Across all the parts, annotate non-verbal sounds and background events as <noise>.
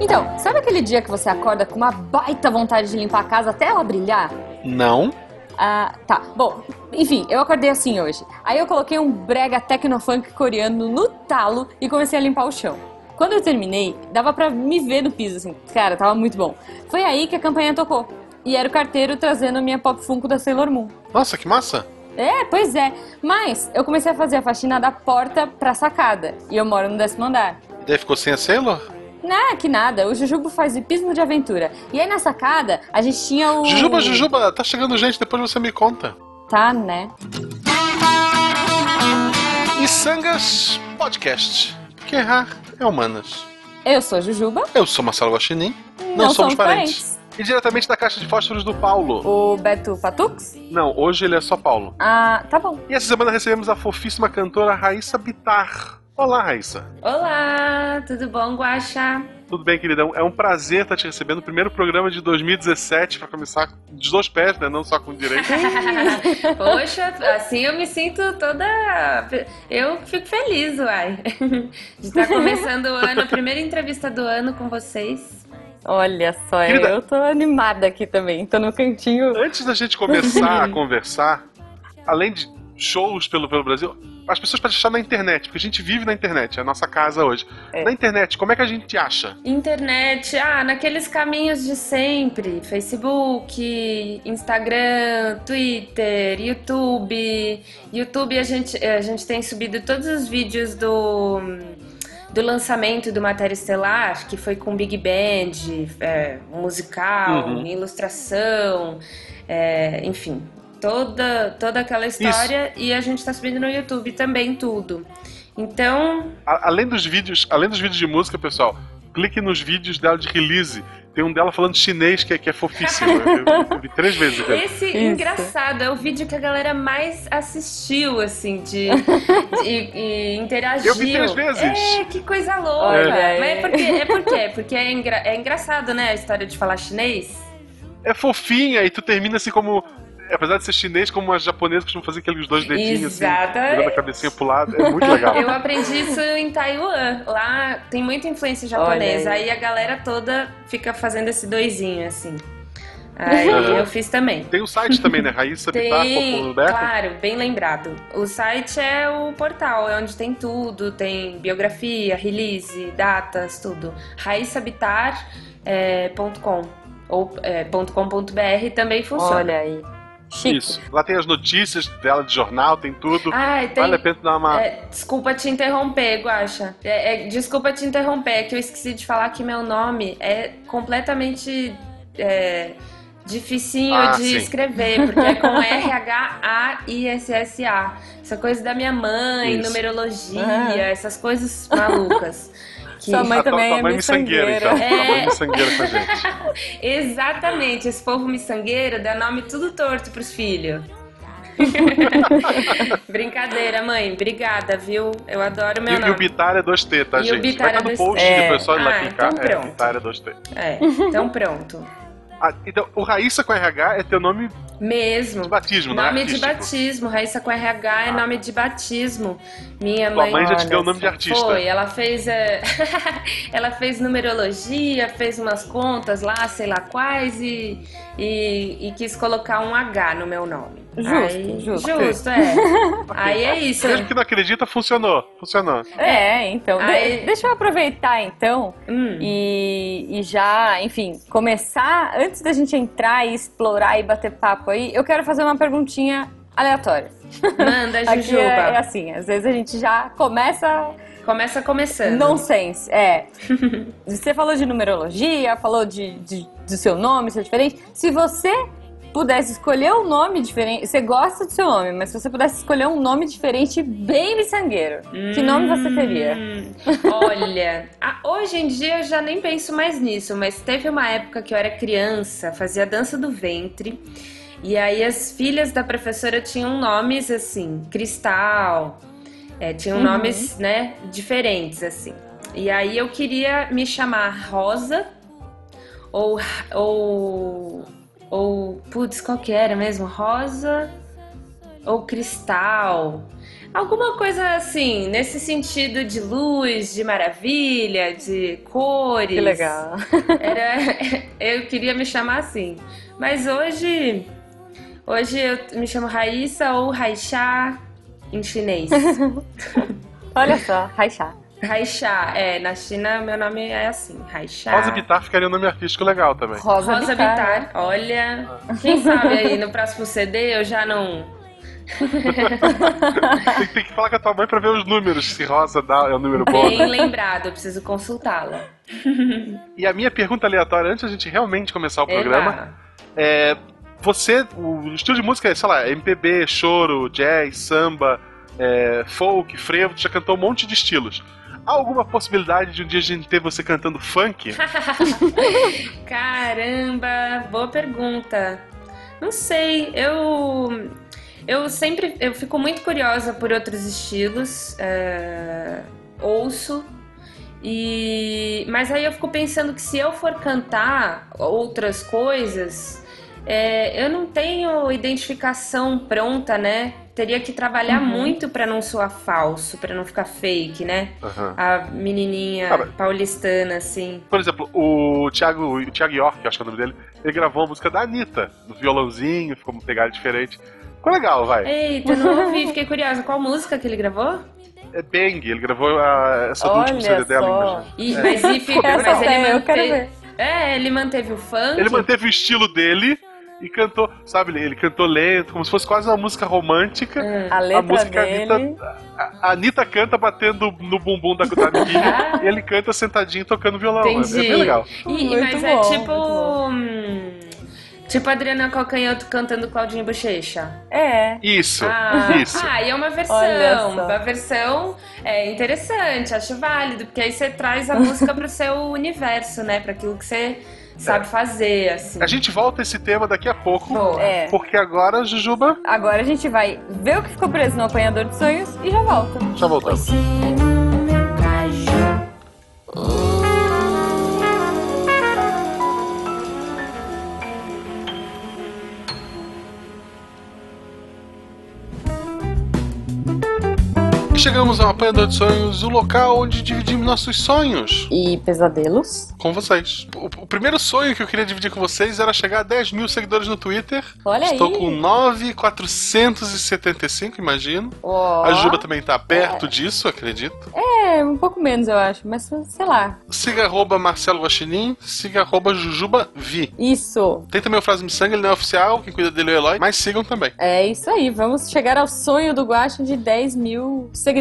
Então, sabe aquele dia que você acorda com uma baita vontade de limpar a casa até ela brilhar? Não. Ah, tá. Bom, enfim, eu acordei assim hoje. Aí eu coloquei um brega tecnofunk coreano no talo e comecei a limpar o chão. Quando eu terminei, dava pra me ver no piso, assim. Cara, tava muito bom. Foi aí que a campanha tocou. E era o carteiro trazendo a minha pop funko da Sailor Moon. Nossa, que massa. É, pois é. Mas eu comecei a fazer a faxina da porta pra sacada. E eu moro no décimo andar. E daí ficou sem a Sailor? Não, que nada. O Jujubo faz hipismo de aventura. E aí na sacada, a gente tinha o. Jujuba, Jujuba, tá chegando gente, depois você me conta. Tá, né? E Sangas Podcast. Porque errar é humanas. Eu sou a Jujuba. Eu sou Marcelo Guaxinim. Não, somos parentes. E diretamente da caixa de fósforos do Paulo. O Beto Patux? Não, hoje ele é só Paulo. Ah, tá bom. E essa semana recebemos a fofíssima cantora Raíssa Bitar. Olá, Raíssa. Olá, tudo bom, Guaxa? Tudo bem, queridão? É um prazer estar te recebendo no primeiro programa de 2017, para começar dos dois pés, né? Não só com direito. <laughs> Poxa, assim eu me sinto toda. Eu fico feliz, uai. <laughs> De estar começando o ano, a primeira entrevista do ano com vocês. Olha só, Querida- eu tô animada aqui também. Tô no cantinho. Antes da gente começar a <laughs> conversar, além de shows pelo, pelo Brasil, as pessoas podem achar na internet, porque a gente vive na internet, é a nossa casa hoje. É. Na internet, como é que a gente acha? Internet, ah, naqueles caminhos de sempre: Facebook, Instagram, Twitter, YouTube. YouTube a gente, a gente tem subido todos os vídeos do, do lançamento do Matéria Estelar, que foi com Big Band, é, musical, Uhum. ilustração, é, enfim. Toda, toda aquela história e a gente tá subindo no YouTube também tudo. Então, A- além dos vídeos, além dos vídeos de música, pessoal, clique nos vídeos dela de release. Tem um dela falando chinês que é, que é fofíssimo. Eu, eu- eu vi três vezes. aquilo. Esse Isso. engraçado é o vídeo que a galera mais assistiu, assim, de, de- e, e interagiu. Eu vi três vezes. É, que coisa louca. Olha aí. Mas é porque, é porque, porque é, engra- é engraçado, né, a história de falar chinês. É fofinha e tu termina assim como. Apesar de ser chinês, como as japonesas costumam fazer aqueles dois dedinhos assim, virando a cabecinha pro lado. É muito legal. Eu aprendi isso em Taiwan. Lá tem muita influência japonesa. Olha aí. aí. a galera toda fica fazendo esse doisinho, assim. Aí Uhum. eu fiz também. Tem o site também, né? Raíssa Tem, claro, bem lembrado. O site é o portal, é onde tem tudo, tem biografia, release, datas, tudo. raissabitar.com ou é, .com.br também funciona. Olha aí. Chique. Isso. Lá tem as notícias dela de jornal, tem tudo. Ai, tem... Vale a pena dar uma. É, desculpa te interromper, Guaxa. É, é, desculpa te interromper, é que eu esqueci de falar que meu nome é completamente é, dificinho Ah, de sim. escrever, porque é com R-H-A-I-S-S-A. Essa coisa da minha mãe, Isso. numerologia, Ah. essas coisas malucas. <laughs> Que... Sua mãe A tua- também tua é mãe miçangueira, miçangueira. então. Tua mãe É. miçangueira com a gente. <laughs> Exatamente, esse povo miçangueiro dá nome tudo torto pros filhos. <laughs> Brincadeira, mãe. Obrigada, viu? Eu adoro meu E, e nome. o Bitar é 2T, tá, E o gente? Bitar Vai estar é no 2T. post É. depois só ir lá Ah, clicar. então é, pronto. Bitar é 2T. É, então pronto. Ah, então, o Raíssa com RH é teu nome Mesmo. de batismo, não é Nome de batismo, Raíssa com RH é Ah. nome de batismo. Minha Tua mãe. mãe já te deu o nome de artista. Foi, ela fez, é, <laughs> ela fez numerologia, fez umas contas lá, sei lá quais, e, e, e quis colocar um H no meu nome. Justo, Aí- justo. Justo, é. Aí é isso. Mesmo que não acredita, funcionou. Funcionou. É, então. de- Aí- deixa eu aproveitar então Hum. e, e já, enfim, começar. Antes da gente entrar e explorar e bater papo aí, eu quero fazer uma perguntinha aleatória. Manda, <laughs> Aqui Jujuba. é, é assim, às vezes a gente já começa Começa começando. nonsense. É. <laughs> você falou de numerologia, falou de, de, do seu nome ser diferente. Se você pudesse escolher um nome diferente, você gosta do seu nome, mas se você pudesse escolher um nome diferente bem miçangueiro, que nome você teria? Hum, <laughs> Olha, a- hoje em dia eu já nem penso mais nisso, mas teve uma época que eu era criança, fazia dança do ventre, e aí as filhas da professora tinham nomes assim, Cristal, é, tinham Uhum. nomes, né, diferentes assim. E aí eu queria me chamar Rosa ou ou ou putz, qual que era mesmo? Rosa ou Cristal? Alguma coisa assim, nesse sentido de luz, de maravilha, de cores. Que legal. <laughs> Era, <laughs> eu queria me chamar assim. Mas hoje, hoje eu me chamo Raíssa ou Raixá em chinês. <laughs> Olha só, Raixá. Raixá, é, na China meu nome é assim, Raixá. Rosa Bitar ficaria um nome artístico legal também. Rosa, Rosa Bitar. Bitar. Olha, quem sabe aí no próximo CD eu já não. <laughs> tem, tem que falar com a tua mãe pra ver os números, se Rosa dá, é um número bom. Bem lembrado, eu preciso consultá-la. E a minha pergunta aleatória, antes da gente realmente começar o programa, Eba. é. Você, o estilo de música é, sei lá, MPB, choro, jazz, samba, é, folk, frevo, já cantou um monte de estilos. Há alguma possibilidade de um dia a gente ter você cantando funk? <laughs> Caramba, boa pergunta. Não sei, eu eu sempre eu fico muito curiosa por outros estilos, é, ouço e mas aí eu fico pensando que se eu for cantar outras coisas, é, eu não tenho identificação pronta, né? Teria que trabalhar Uhum. muito pra não soar falso, pra não ficar fake, né? Aham. A menininha Ah, paulistana assim. Por exemplo, o Thiago, o Thiago York, acho que é o nome dele, ele gravou a música da Anitta, no violãozinho, ficou uma pegada diferente. Ficou legal, vai. Eita, não ouvi, fiquei curiosa. Qual música que ele gravou? É Bang, ele gravou a- essa do último CD Olha dela. só. imagina. Ih, mas, e fica, Essa mas ele é, eu quero manteve. ver. É, ele manteve o funk. Ele manteve o estilo dele e cantou, sabe, ele- cantou lento, como se fosse quase uma música romântica. Hum. A letra música dele. Anitta- A a Anitta canta batendo no bumbum da, da amiguinha <laughs> e ele canta sentadinho tocando violão. É- É Entendi. bem legal. E- Muito mas é bom, tipo. muito bom. hum, tipo Adriana Calcanhoto cantando Claudinha Bochecha. É. Isso, Ah, isso. ah, e é uma versão. Uma versão é interessante, acho válido, porque aí você traz a música pro seu universo, né? Pra aquilo que você sabe fazer, assim. A gente volta a esse tema daqui a pouco. É. porque agora, Jujuba, Agora a gente vai ver o que ficou preso no apanhador de sonhos e já volta. já voltamos. E chegamos ao Apanhador de Sonhos, o local onde dividimos nossos sonhos E pesadelos? com vocês. O, o primeiro sonho que eu queria dividir com vocês era chegar a 10 mil seguidores no Twitter. Olha Estou aí. com 9,475, imagino. Ó. A Juba também tá perto disso, acredito. É, um pouco menos, eu acho, mas sei lá. Siga arroba Marcelo Guaxinim, siga arroba Jujubavi. Isso. Tem também o Frase Sangue, ele não é oficial, quem cuida dele é o Eloy, mas sigam também. É isso aí. Vamos chegar ao sonho do Guaxa de 10 mil seguidores.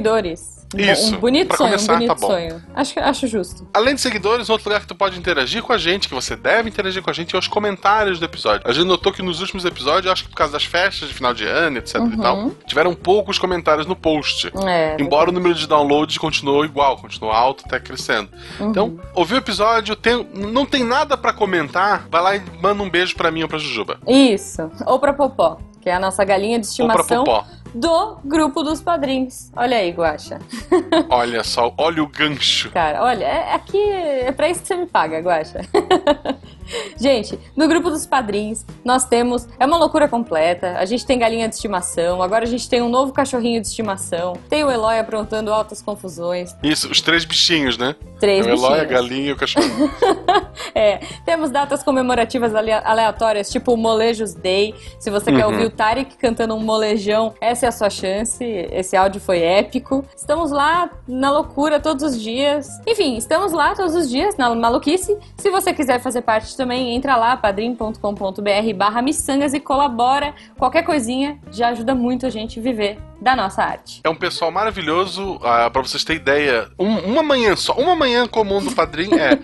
Um- Isso. Um bonito Pra sonho, começar, um bonito tá bom. sonho. Acho, acho justo. Além de seguidores, um outro lugar que tu pode interagir com a gente, que você deve interagir com a gente, é os comentários do episódio. A gente notou que nos últimos episódios, acho que por causa das festas de final de ano, etc e Uhum. tal, tiveram poucos comentários no post. É. Embora o número de downloads continuou igual, continuou alto, até crescendo. Uhum. Então, ouviu o episódio, tem- não tem nada pra comentar, vai lá e manda um beijo pra mim ou pra Jujuba. Isso. Ou pra Popó, que é a nossa galinha de Ou pra estimação Popó. Do grupo dos padrinhos. Olha aí, Guaxa. <laughs> Olha só, olha o gancho. Cara, olha, é, aqui é pra isso que você me paga, Guaxa. <laughs> gente, no grupo dos padrinhos, nós temos. É uma loucura completa. A gente tem galinha de estimação, agora a gente tem um novo cachorrinho de estimação. Tem o Eloy aprontando altas confusões. Isso, os três bichinhos, né? Três o Eloy, a bichinhos. galinha e o cachorro. <laughs> É, temos datas comemorativas ale- aleatórias, tipo o Molejos Day. Se você quer Uhum. ouvir o Tarek cantando um molejão, essa é a sua chance. Esse áudio foi épico. Estamos lá na loucura todos os dias. Enfim, estamos lá todos os dias na maluquice. Se você quiser fazer parte também, entra lá, padrim.com.br barra miçangas e colabora. Qualquer coisinha já ajuda muito a gente a viver da nossa arte. É um pessoal maravilhoso, ah, pra vocês terem ideia. Um- uma manhã só, uma manhã comum do Padrim é.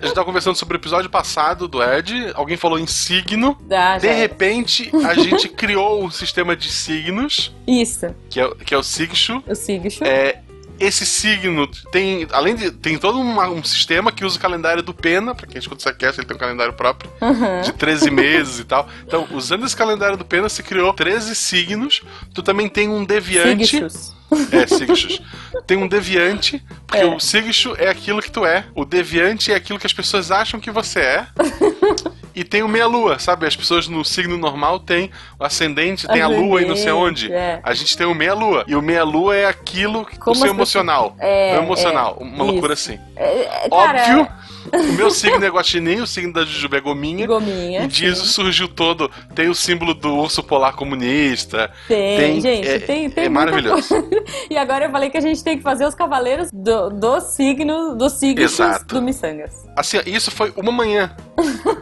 A gente tava conversando sobre o episódio passado do Ed, alguém falou em signo. Dá, De repente, a <laughs> gente criou um sistema de signos, Isso, que é, que é o Sigshu. o Sigshu. É, esse signo tem, além de, tem todo uma- um sistema que usa o calendário do Pena, pra quem escuta essa cast, ele tem um calendário próprio, Aham. de 13 <laughs> meses e tal. Então, usando esse calendário do Pena, se criou 13 signos. Tu também tem um deviante. Sigchus. É, Sigchus. Tem um deviante, porque É. o Sigchu é aquilo que tu é. O deviante é aquilo que as pessoas acham que você é. <laughs> E tem o meia-lua, sabe? As pessoas no signo normal têm o ascendente, tem a lua e não sei onde. É. A gente tem o meia-lua. E o meia-lua é aquilo, Como o seu pessoas- emocional. É, o emocional. é, uma isso. loucura assim. É, é, Óbvio, <laughs> o meu signo é guaxinim, o signo da Jujuba é gominha. Gominha. E disso surgiu todo. Tem o símbolo do urso polar comunista. Tem, Tem, gente, é- tem, tem é maravilhoso. coisa. <laughs> E agora eu falei que a gente tem que fazer os cavaleiros do, do signo, dos signos Exato. do Missangas. Assim, isso foi uma manhã.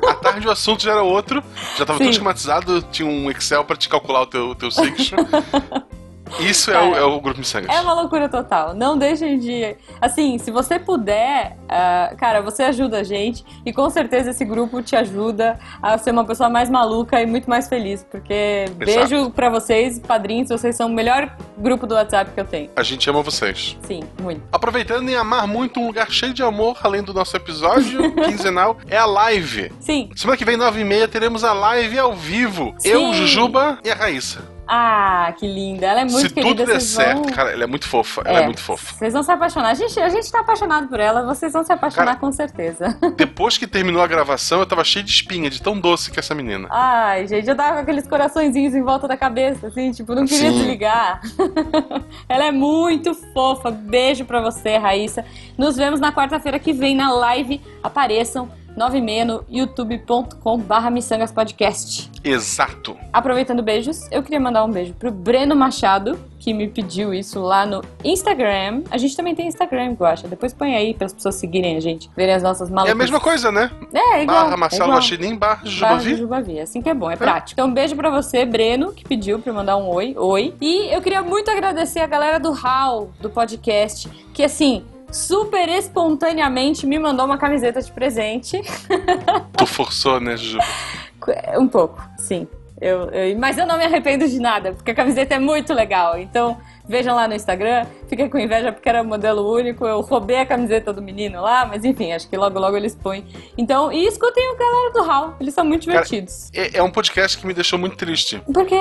À tarde o assunto já era outro. Já tava Sim. tudo esquematizado, tinha um Excel pra te calcular o teu, o teu signo. <laughs> Isso é, o, é o grupo Missangas. É uma loucura total. Não deixem de. Assim, se você puder, ah, cara, você ajuda a gente. E com certeza esse grupo te ajuda a ser uma pessoa mais maluca e muito mais feliz. Porque beijo pra vocês, padrinhos, vocês são o melhor grupo do WhatsApp que eu tenho. A gente ama vocês. Sim, muito. Aproveitando em amar muito um lugar cheio de amor, além do nosso episódio <laughs> quinzenal, é a live. Sim. Semana que vem, 9h30, teremos a live ao vivo. Sim. Eu, Jujuba e a Raíssa. Ah, que linda. Ela é muito Se querida. tudo der vão- certo, cara, ela é muito fofa. Ela é, muito fofa. Vocês vão se apaixonar. A gente, a gente tá apaixonado por ela, vocês vão se apaixonar Cara- com certeza. <laughs> Depois que terminou a gravação, eu tava cheio de espinha, de tão doce que é essa menina. Ai, gente, eu tava com aqueles coraçõezinhos em volta da cabeça, assim, tipo, não queria Sim. desligar. <laughs> ela é muito fofa. Beijo pra você, Raíssa. Nos vemos na quarta-feira que vem na live. Apareçam 9h30 no youtube.com barra Podcast. Exato. Aproveitando beijos, eu queria mandar um beijo pro Breno Machado, que me pediu isso lá no Instagram. A gente também tem Instagram, eu acho. Depois põe aí para as pessoas seguirem a gente, verem as nossas É malucas. a mesma coisa, né? É, é igual. barra Marcelo é. Guaxinim, barra Barra Jujubavi. Jujubavi. Assim que é bom, é prático. Então, um beijo pra você, Breno, que pediu eu mandar um oi. Oi. E eu queria muito agradecer a galera do HAL, do podcast, que assim, super espontaneamente me mandou uma camiseta de presente. <laughs> Tu forçou, né, Jujuba? Um pouco, sim. Eu, eu- mas eu não me arrependo de nada, porque a camiseta é muito legal. Então, vejam lá no Instagram. Fiquem com inveja porque era modelo único. Eu roubei a camiseta do menino lá, mas enfim, acho que logo logo eles põem. Então, e escutem o galera do Hall, eles são muito Cara, divertidos. É, é um podcast que me deixou muito triste. Por quê?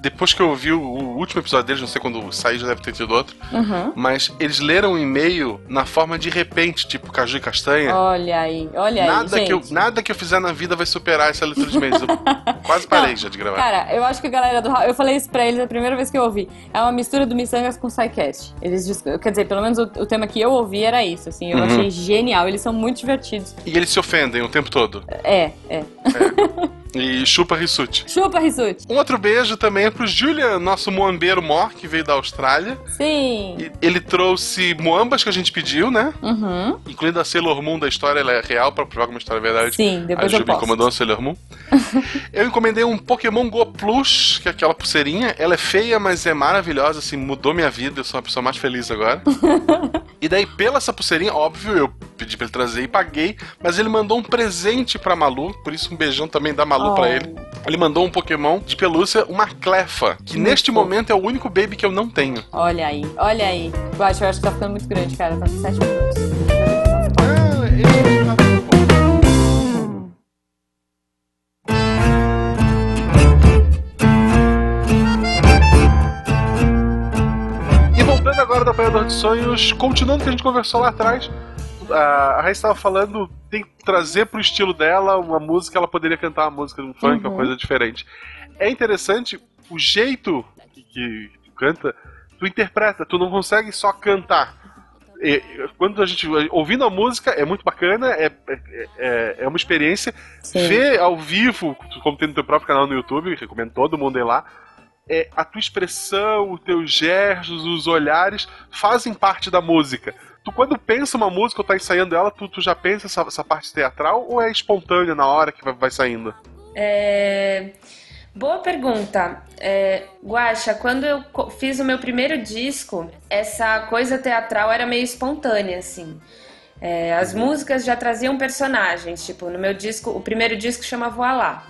Depois que eu ouvi o, o último episódio deles, não sei quando sair, já deve ter tido outro, Uhum. mas eles leram o e-mail na forma de repente, tipo caju e castanha. Olha aí, olha aí, nada, gente. que eu, nada que eu fizer na vida vai superar essa leitura de e-mails. <laughs> Quase parei Não, já de gravar. Cara, eu acho que a galera do Hall, eu falei isso pra eles a primeira vez que eu ouvi. É uma mistura do Missangas com SciCast. Eles, quer dizer, pelo menos o, o tema que eu ouvi era isso, assim. Eu Uhum. achei genial. Eles são muito divertidos. E eles se ofendem o tempo todo. É, é. <laughs> E chupa Rissuti. Chupa, Rissuti. Um outro beijo também é pro Julian, nosso moambeiro mor, que veio da Austrália. Sim. E ele trouxe moambas que a gente pediu, né? Uhum. Incluindo a Sailor Moon da história, ela é real pra provar é uma história verdade. Sim, a depois eu Julie posto. encomendou a Sailor Moon. <laughs> eu encomendei um Pokémon Go Plus, que é aquela pulseirinha. Ela é feia, mas é maravilhosa, assim, mudou minha vida. Eu sou uma pessoa mais feliz agora. <laughs> e daí, pela essa pulseirinha, óbvio, eu pedi pra ele trazer e paguei. Mas ele mandou um presente pra Malu, por isso um beijão também da Malu pra Oh. ele. Ele mandou um Pokémon de pelúcia, uma Clefa, que Muito neste fofo. momento é o único baby que eu não tenho. Olha aí, olha aí. Eu acho, eu acho que tá ficando muito grande, cara. Tá com 7 minutos. Ah. E voltando agora do Apanhador de Sonhos, continuando o que a gente conversou lá atrás, a Raíssa estava falando, tem que trazer pro estilo dela uma música, ela poderia cantar uma música de um funk, uma Uhum. coisa diferente. É interessante o jeito que, que tu canta, tu interpreta, tu não consegue só cantar. E, quando a gente ouvindo a música é muito bacana, é, é, é, é uma experiência. Sim. Ver ao vivo, como tem no teu próprio canal no YouTube, recomendo todo mundo ir lá. É, a tua expressão, os teus gestos, os olhares fazem parte da música. Tu, quando pensa uma música ou tá ensaiando ela, tu, tu já pensa essa, essa parte teatral ou é espontânea na hora que vai, vai saindo? É, Boa pergunta. É, Guaxa, quando eu fiz o meu primeiro disco, essa coisa teatral era meio espontânea, assim. É, as músicas já traziam personagens, tipo, no meu disco, o primeiro disco chama Voilá.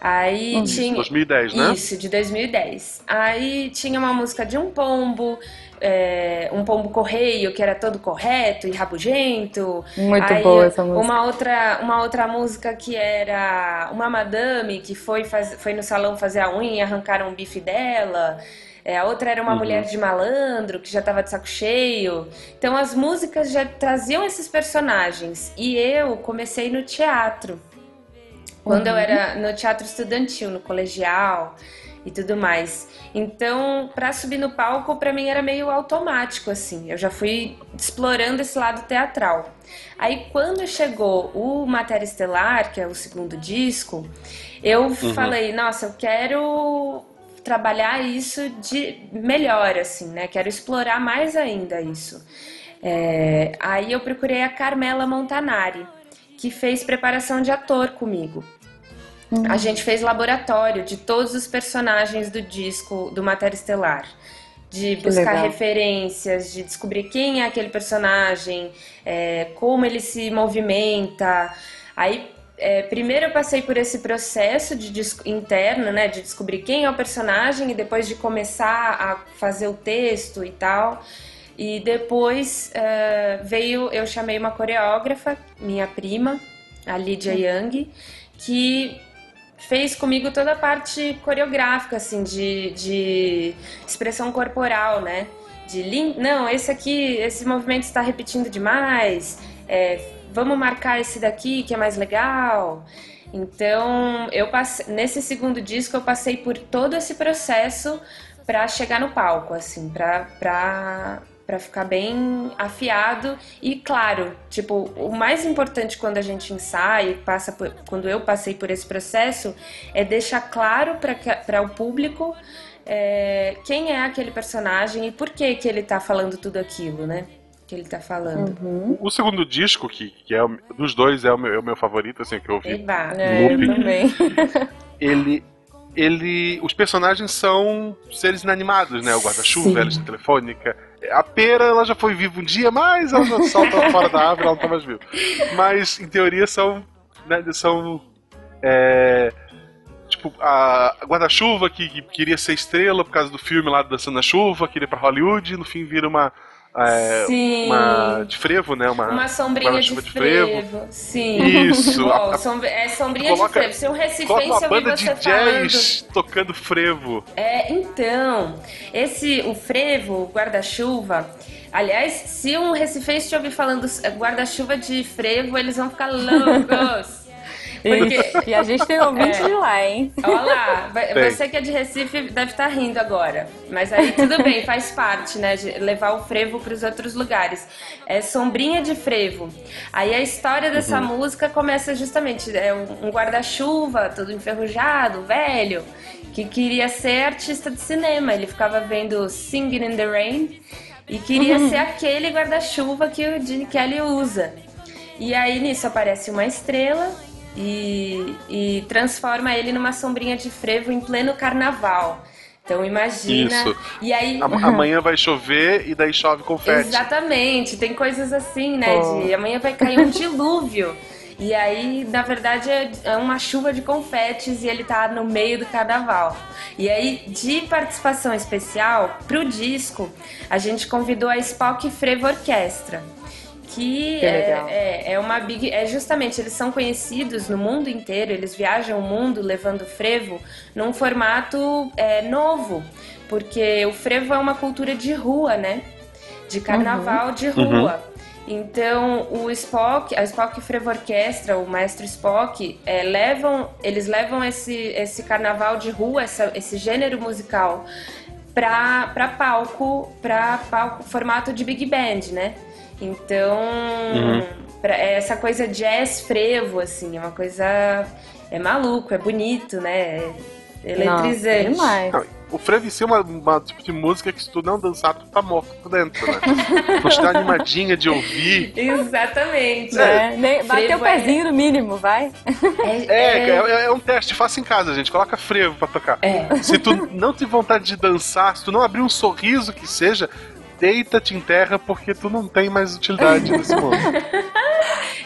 Aí Hum. tinha. 2010, né? Isso, de 2010. Aí tinha uma música de um pombo, é, um pombo correio que era todo correto e rabugento. Muito Aí, boa essa música. Uma outra, uma outra música que era uma madame que foi, faz, foi no salão fazer a unha e arrancaram o bife dela. É, a outra era uma Uhum. mulher de malandro que já tava de saco cheio. Então as músicas já traziam esses personagens. E eu comecei no teatro. Quando uhum. eu era no teatro estudantil, no colegial e tudo mais. Então, para subir no palco, para mim era meio automático assim. Eu já fui explorando esse lado teatral. Aí, quando chegou o Matéria Estelar, que é o segundo disco, eu uhum. falei: Nossa, eu quero trabalhar isso de melhor, assim, né? Quero explorar mais ainda isso. É, aí eu procurei a Carmela Montanari, que fez preparação de ator comigo. Uhum. A gente fez laboratório de todos os personagens do disco do Matéria Estelar. De buscar referências, de descobrir quem é aquele personagem, é, como ele se movimenta. Aí, é, primeiro eu passei por esse processo de interno, né, de descobrir quem é o personagem e depois de começar a fazer o texto e tal. E depois uh, veio, eu chamei uma coreógrafa, minha prima, a Lydia Young, que fez comigo toda a parte coreográfica, assim, de, de expressão corporal, né? De não, esse aqui, esse movimento está repetindo demais, é, vamos marcar esse daqui que é mais legal. Então, eu passei, nesse segundo disco eu passei por todo esse processo para chegar no palco, assim, para para ficar bem afiado e claro, tipo, o mais importante quando a gente ensaia, passa por, quando eu passei por esse processo, é deixar claro para o público é, quem é aquele personagem e por que que ele tá falando tudo aquilo, né? Que ele tá falando. Uhum. O segundo disco, que, que é dos dois é o meu, é o meu favorito, assim, que eu ouvi. Eba, é, eu também. <laughs> ele ele. Os personagens são seres inanimados, né? O guarda-chuva, a lista telefônica. A pera, ela já foi viva um dia, mas ela já salta fora da árvore, ela não tá mais viva. Mas, em teoria, são. Né, são. É, tipo, a guarda-chuva que, que, queria ser estrela por causa do filme lá Dançando na Chuva, queria ir pra Hollywood, no fim vira uma é, Sim. uma de frevo, né? Uma, uma sombrinha de, de frevo. frevo. Sim. Isso. <laughs> Oh, a, é sombrinha coloca, de frevo. Se um recifense uma banda de jazz falando... tocando frevo. É, então, esse o frevo, guarda-chuva, Aliás, se um recifense te ouvir falando guarda-chuva de frevo, eles vão ficar <laughs> loucos. Porque... E a gente tem ouvinte é. de lá, hein? Olha lá, você que é de Recife deve estar tá rindo agora. Mas aí tudo bem, faz parte, né? De levar o frevo para os outros lugares. É Sombrinha de Frevo. Aí a história dessa uhum. música começa justamente, é um guarda-chuva todo enferrujado, velho, que queria ser artista de cinema. Ele ficava vendo Singing in the Rain e queria uhum. ser aquele guarda-chuva que o Gene Kelly usa. E aí nisso aparece uma estrela e, e transforma ele numa sombrinha de frevo em pleno carnaval. Então imagina. Isso. E aí. Amanhã vai chover e daí chove confete. Exatamente. Tem coisas assim, né? Oh. De amanhã vai cair um dilúvio. E aí, na verdade, é, é uma chuva de confetes e ele tá no meio do carnaval. E aí, de participação especial, pro disco, a gente convidou a Spock Frevo Orquestra que, que é, é, é, uma big. É justamente, eles são conhecidos no mundo inteiro, eles viajam o mundo levando frevo num formato é, novo, porque o frevo é uma cultura de rua, né? De carnaval uhum. de rua. Uhum. Então, o Spock, a Spock Frevo Orquestra, o maestro Spock, é, levam, eles levam esse, esse carnaval de rua, essa, esse gênero musical, para palco, para palco, formato de big band, né? Então, uhum. pra, é essa coisa jazz frevo, assim, é uma coisa. É maluco, é bonito, né? É eletrizante. Nossa, o frevo em si é uma, uma, tipo de música que se tu não dançar, tu tá morto por dentro, né? <laughs> tu está animadinha de ouvir. Exatamente. É. Né? Bater o é pezinho é... no mínimo, vai. É, é, é, é, um teste, faça em casa, gente. Coloca frevo pra tocar. Se tu não tem vontade de dançar, se tu não abrir um sorriso que seja, deita, te enterra, porque tu não tem mais utilidade nesse <laughs> mundo.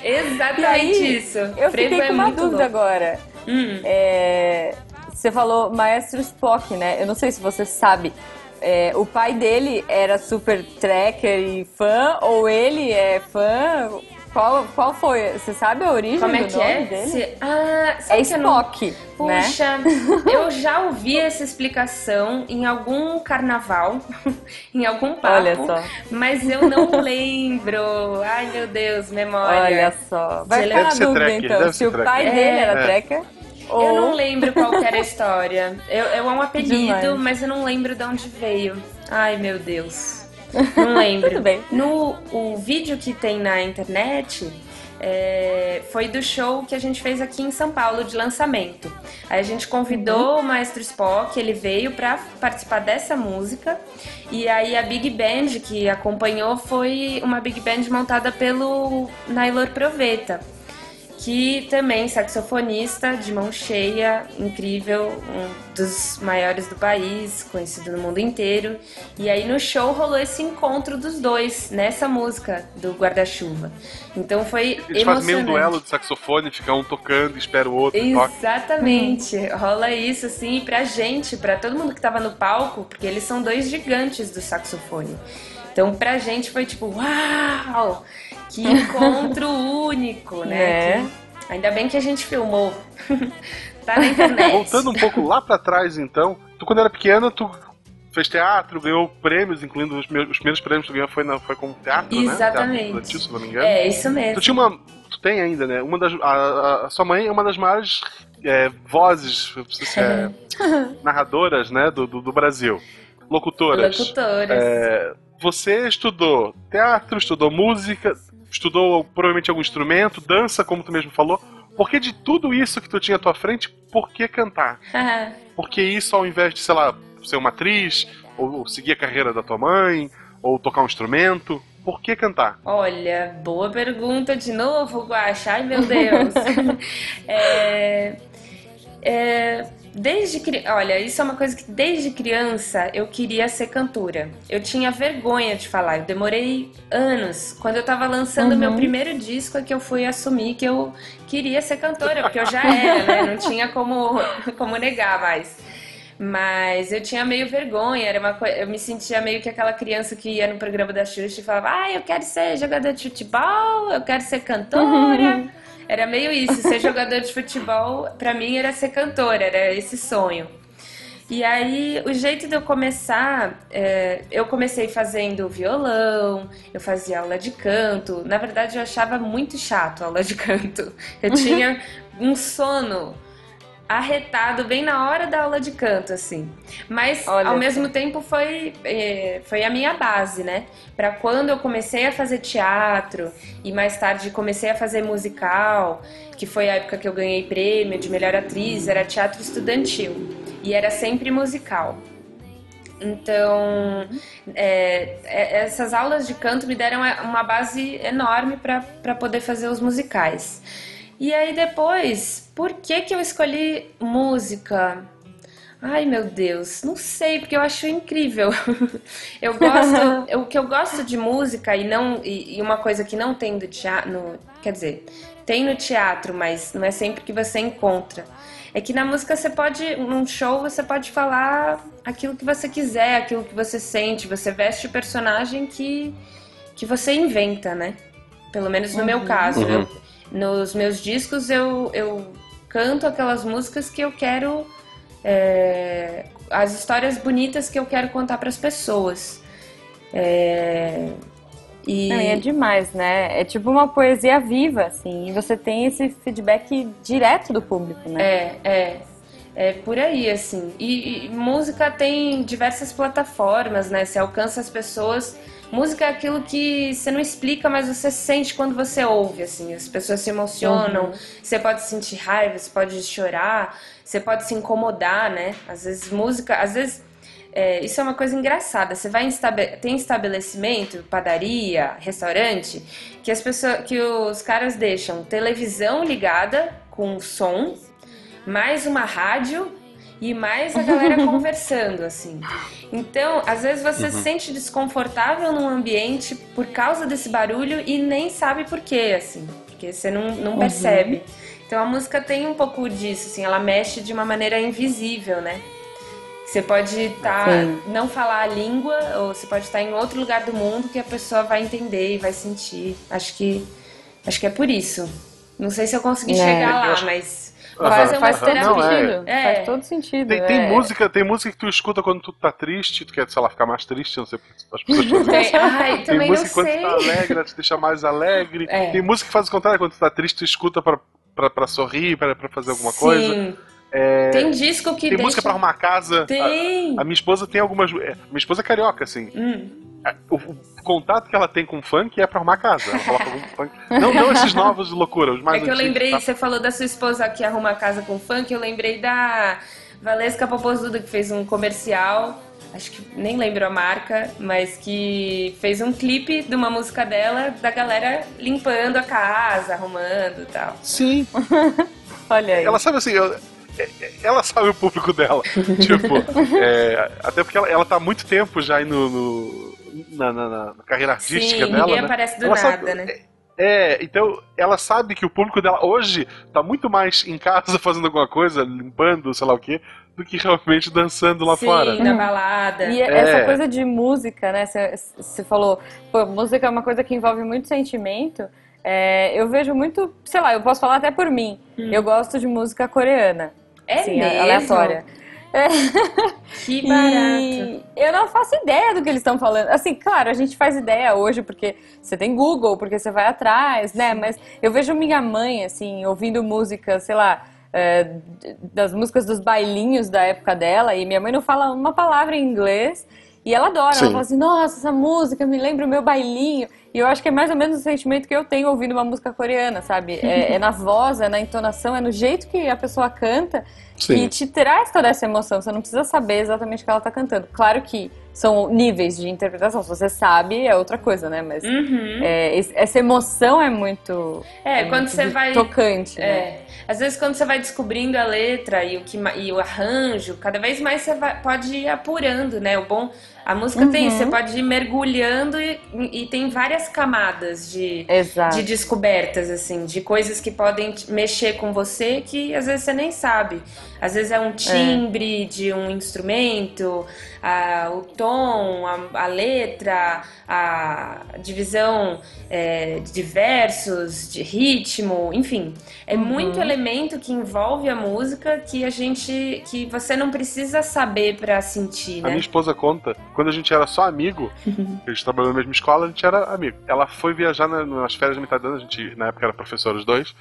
Exatamente aí, isso. Eu Frevo fiquei com uma dúvida louco. agora. Hum. É, você falou Maestro Spock, né? Eu não sei se você sabe. É, o pai dele era super tracker e fã, ou ele é fã? Qual, qual foi? Você sabe a origem Como é do que nome é? dele? Se- Ah, É eu não- Spock, né? Puxa, <laughs> eu já ouvi essa explicação em algum carnaval, <laughs> em algum papo, Olha só. mas eu não <laughs> lembro. Ai, meu Deus, memória. Olha só. Vai ficar ser dúvida, tracker, então, se o tracker. pai É. dele era É. Eu ou... não lembro qual que era a história. Eu, é um apelido, Demais. mas eu não lembro de onde veio. Ai, meu Deus. Não lembro. <laughs> Tudo bem. No o vídeo que tem na internet é, foi do show que a gente fez aqui em São Paulo de lançamento. Aí a gente convidou o Maestro Spock, ele veio pra participar dessa música. E aí a Big Band que acompanhou foi uma Big Band montada pelo Nailor Proveta que também saxofonista de mão cheia, incrível, um dos maiores do país, conhecido no mundo inteiro. E aí no show rolou esse encontro dos dois nessa música do guarda-chuva. Então foi Eles fazem meio um emocionante. duelo de saxofone, fica um tocando, espera o outro. Exatamente, rola isso assim pra gente, pra todo mundo que tava no palco, porque eles são dois gigantes do saxofone. Então pra gente foi tipo, uau! Que encontro único, né? É. Que- ainda bem que a gente filmou. <laughs> tá na internet. Voltando um pouco lá pra trás, então, tu quando era pequena, tu fez teatro, ganhou prêmios, incluindo os, meus, os primeiros prêmios que tu ganhou foi, na, foi com teatro, né? Exatamente. Teatro estudantil, se não me engano. É, isso mesmo. Tu tinha uma. Tu tem ainda, né? Uma das. A, a- a sua mãe é uma das maiores é, vozes, é, <laughs> narradoras, né? Do, do, do Brasil. Locutoras. Locutoras. É, você estudou teatro, estudou música, estudou provavelmente algum instrumento, dança, como tu mesmo falou. Por que de tudo isso que tu tinha à tua frente, por que cantar? <laughs> Por que isso ao invés de, sei lá, ser uma atriz, ou, ou seguir a carreira da tua mãe, ou tocar um instrumento? Por que cantar? Olha, boa pergunta de novo, Guaxa. Ai, meu Deus. <laughs> é, é, desde cri... Olha, isso é uma coisa que desde criança eu queria ser cantora. Eu tinha vergonha de falar. Eu demorei anos. Quando eu tava lançando Uhum. meu primeiro disco é que eu fui assumir que eu queria ser cantora, porque eu já era, né? Não tinha como, <laughs> como negar mais. Mas eu tinha meio vergonha, era uma eu me sentia meio que aquela criança que ia no programa da Xuxa e falava: "Ah, eu quero ser jogador de futebol, eu quero ser cantora". Era meio isso, ser jogador de futebol pra mim era ser cantora, era esse sonho. E aí, o jeito de eu começar, é, eu comecei fazendo violão, eu fazia aula de canto. Na verdade, eu achava muito chato a aula de canto. Eu tinha um sono arretado bem na hora da aula de canto, assim. Mas Olha ao mesmo tempo foi, é, foi a minha base, né? Pra quando eu comecei a fazer teatro e mais tarde comecei a fazer musical, que foi a época que eu ganhei prêmio de melhor atriz, era teatro estudantil e era sempre musical. Então, é, é, essas aulas de canto me deram uma base enorme para poder fazer os musicais. E aí depois, por que que eu escolhi música? Ai meu Deus, não sei, porque eu acho incrível. <laughs> eu gosto, <laughs> o que eu gosto de música e não e, e uma coisa que não tem do teatro, quer dizer, tem no teatro, mas não é sempre que você encontra. É que na música você pode, num show você pode falar aquilo que você quiser, aquilo que você sente, você veste o personagem que que você inventa, né? Pelo menos no meu caso, Uhum. eu, nos meus discos eu, eu canto aquelas músicas que eu quero é, as histórias bonitas que eu quero contar para as pessoas. É, e Não, e é demais, né? É tipo uma poesia viva, assim, e você tem esse feedback direto do público, né? é, é, é por aí, assim. E, e música tem diversas plataformas, né? Você alcança as pessoas. Música é aquilo que você não explica, mas você sente quando você ouve, assim. As pessoas se emocionam, Uhum. você pode sentir raiva, você pode chorar, você pode se incomodar, né? Às vezes música, às vezes é, isso é uma coisa engraçada. Você vai em tem estabelecimento, padaria, restaurante, que as pessoas, que os caras deixam televisão ligada com som, mais uma rádio e mais a galera <laughs> conversando, assim. Então, às vezes você se sente desconfortável num ambiente por causa desse barulho e nem sabe por quê, assim, porque você não, não percebe. Então a música tem um pouco disso, assim, ela mexe de uma maneira invisível, né? Você pode estar Sim. não falar a língua, ou você pode estar em outro lugar do mundo que a pessoa vai entender e vai sentir. Acho que Acho que é por isso. Não sei se eu consegui É. chegar lá, mas Uma Faz todo Não, é. sentido. É. Faz todo sentido. Tem, tem é. música, tem música que tu escuta quando tu tá triste, tu quer, sei lá, ficar mais triste, não sei porque as pessoas fazem isso. Tem- Ai, Tem também não música que quando sei. tu tá alegre, ela te deixa mais alegre. É. Tem música que faz o contrário, quando tu tá triste, tu escuta pra, pra, pra sorrir, pra, pra fazer alguma coisa. Sim. É, Tem disco que tem deixa... música pra arrumar a casa. Tem. A, a minha esposa tem algumas. é, Minha esposa é carioca, assim. Hum. É, O, o contato que ela tem com funk é pra arrumar casa. Ela coloca algum funk. Não, não esses novos de loucura, os mais É que eu antigos, lembrei, tá? você falou da sua esposa que arruma a casa com funk, eu lembrei da Valesca Popozuda, que fez um comercial, acho que nem lembro a marca, mas que fez um clipe de uma música dela, da galera limpando a casa, arrumando e tal. Sim. <laughs> Olha aí. Ela sabe assim, eu- é- é- ela sabe o público dela. <laughs> tipo, é, até porque ela, ela tá há muito tempo já aí no, no- na, na- na carreira artística Sim, dela. ninguém né? aparece do Ela nada, sabe- né? É, então ela sabe que o público dela hoje tá muito mais em casa <laughs> fazendo alguma coisa, limpando, sei lá o quê, do que realmente dançando lá Sim, fora. na balada. E essa coisa de música, né? Você falou, pô, música é uma coisa que envolve muito sentimento. É, eu vejo muito, sei lá, eu posso falar até por mim. Eu gosto de música coreana. É assim, mesmo? aleatória. <laughs> Que barato. E eu não faço ideia do que eles estão falando. Assim, claro, a gente faz ideia hoje porque você tem Google, porque você vai atrás, né? Mas eu vejo minha mãe, assim, ouvindo música, sei lá, é, das músicas dos bailinhos da época dela, e minha mãe não fala uma palavra em inglês. E ela adora, Sim. ela fala assim, nossa, essa música me lembra o meu bailinho. E eu acho que é mais ou menos o sentimento que eu tenho ouvindo uma música coreana, sabe? É, é na voz, é na entonação, é no jeito que a pessoa canta Sim. que te traz toda essa emoção. Você não precisa saber exatamente o que ela tá cantando. Claro que são níveis de interpretação. Se você sabe, é outra coisa, né? Mas Uhum. é, essa emoção é muito. É, quando muito você vai. Tocante. né? É. Às vezes quando você vai descobrindo a letra e o, que, e o arranjo, cada vez mais você vai- pode ir apurando, né? O bom. A música tem isso, você pode ir mergulhando e, e tem várias camadas de, Exato. de descobertas, assim, de coisas que podem mexer com você que às vezes você nem sabe. Às vezes é um timbre de um instrumento, a- o tom, a, a letra, a divisão é, de versos, de ritmo, enfim. É muito elemento que envolve a música que a gente. que você não precisa saber pra sentir, A né? minha esposa conta, quando a gente era só amigo, <laughs> a gente trabalhou na mesma escola, a gente era amigo. Ela foi viajar na- nas férias de metade do ano, a gente, na época era professor os dois.